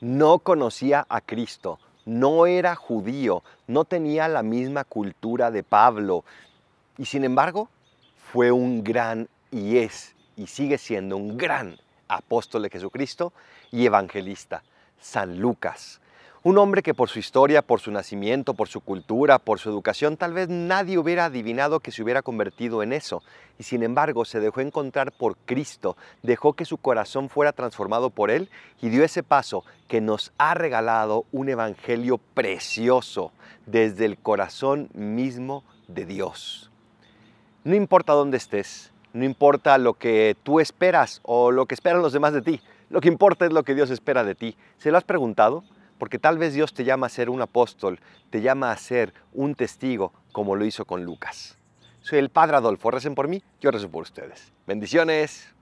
no conocía a Cristo, no era judío, no tenía la misma cultura de Pablo y sin embargo fue un gran y es y sigue siendo un gran apóstol de Jesucristo y evangelista, San Lucas. Un hombre que por su historia, por su nacimiento, por su cultura, por su educación, tal vez nadie hubiera adivinado que se hubiera convertido en eso. Y sin embargo se dejó encontrar por Cristo, dejó que su corazón fuera transformado por Él y dio ese paso que nos ha regalado un evangelio precioso desde el corazón mismo de Dios. No importa dónde estés, no importa lo que tú esperas o lo que esperan los demás de ti, lo que importa es lo que Dios espera de ti. ¿Se lo has preguntado? Porque tal vez Dios te llama a ser un apóstol, te llama a ser un testigo, como lo hizo con Lucas. Soy el Padre Adolfo, recen por mí, yo rezo por ustedes. Bendiciones.